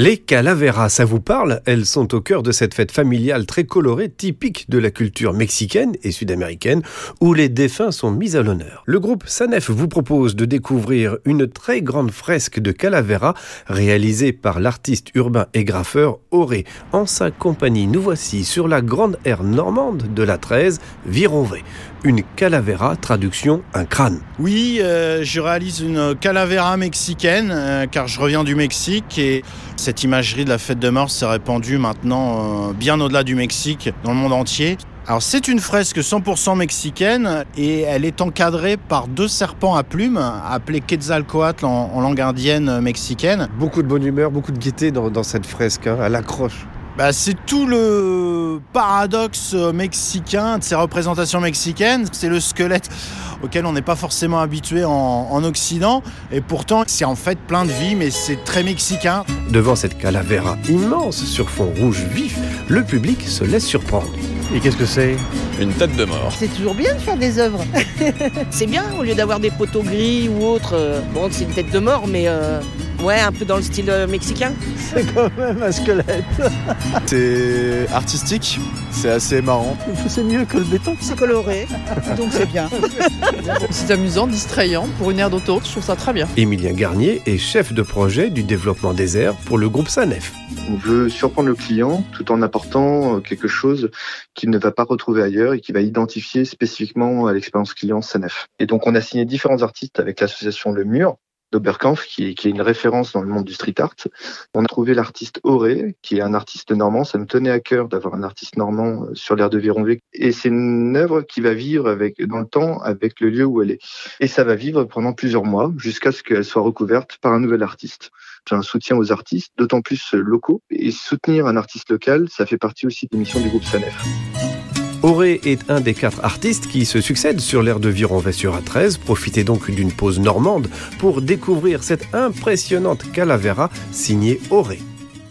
Les calaveras, ça vous parle? Elles sont au cœur de cette fête familiale très colorée, typique de la culture mexicaine et sud-américaine, où les défunts sont mis à l'honneur. Le groupe Sanef vous propose de découvrir une très grande fresque de calaveras réalisée par l'artiste urbain et graffeur Auré. En sa compagnie, nous voici sur la grande aire normande de la 13, Vironvé. Une calavera, traduction un crâne. Oui, euh, je réalise une calavera mexicaine, euh, car je reviens du Mexique et cette imagerie de la fête de mort s'est répandue maintenant euh, bien au-delà du Mexique, dans le monde entier. Alors c'est une fresque 100% mexicaine et elle est encadrée par deux serpents à plumes appelés Quetzalcoatl en, langue indienne mexicaine. Beaucoup de bonne humeur, beaucoup de gaieté dans, cette fresque, hein, à l'accroche. Bah, c'est tout le paradoxe mexicain de ces représentations mexicaines. C'est le squelette auquel on n'est pas forcément habitué en, Occident. Et pourtant, c'est en fait plein de vie, mais c'est très mexicain. Devant cette calavera immense sur fond rouge vif, le public se laisse surprendre. Et qu'est-ce que c'est? Une tête de mort. C'est toujours bien de faire des œuvres. c'est bien, au lieu d'avoir des poteaux gris ou autres. Euh, bon, c'est une tête de mort, mais euh, ouais, un peu dans le style euh, mexicain. C'est quand même un squelette. c'est artistique, c'est assez marrant. C'est mieux que le béton. C'est coloré, donc c'est bien. c'est amusant, distrayant. Pour une aire d'autoroute, je trouve ça très bien. Émilien Garnier est chef de projet du développement des aires pour le groupe SANEF. On veut surprendre le client tout en apportant quelque chose qu'il ne va pas retrouver ailleurs et qui va identifier spécifiquement à l'expérience client SANEF. Et donc on a signé différents artistes avec l'association Le Mur d'Oberkampf, qui, qui, est une référence dans le monde du street art. On a trouvé l'artiste Auré, qui est un artiste normand. Ça me tenait à cœur d'avoir un artiste normand euh, sur l'air de Vironvé. Et c'est une œuvre qui va vivre avec, dans le temps avec le lieu où elle est. Et ça va vivre pendant plusieurs mois, jusqu'à ce qu'elle soit recouverte par un nouvel artiste. J'ai un soutien aux artistes, d'autant plus locaux. Et soutenir un artiste local, ça fait partie aussi des missions du groupe SANEF. Auré est un des quatre artistes qui se succèdent sur l'air de Viron sur A13. Profitez donc d'une pause normande pour découvrir cette impressionnante calavera signée Auré.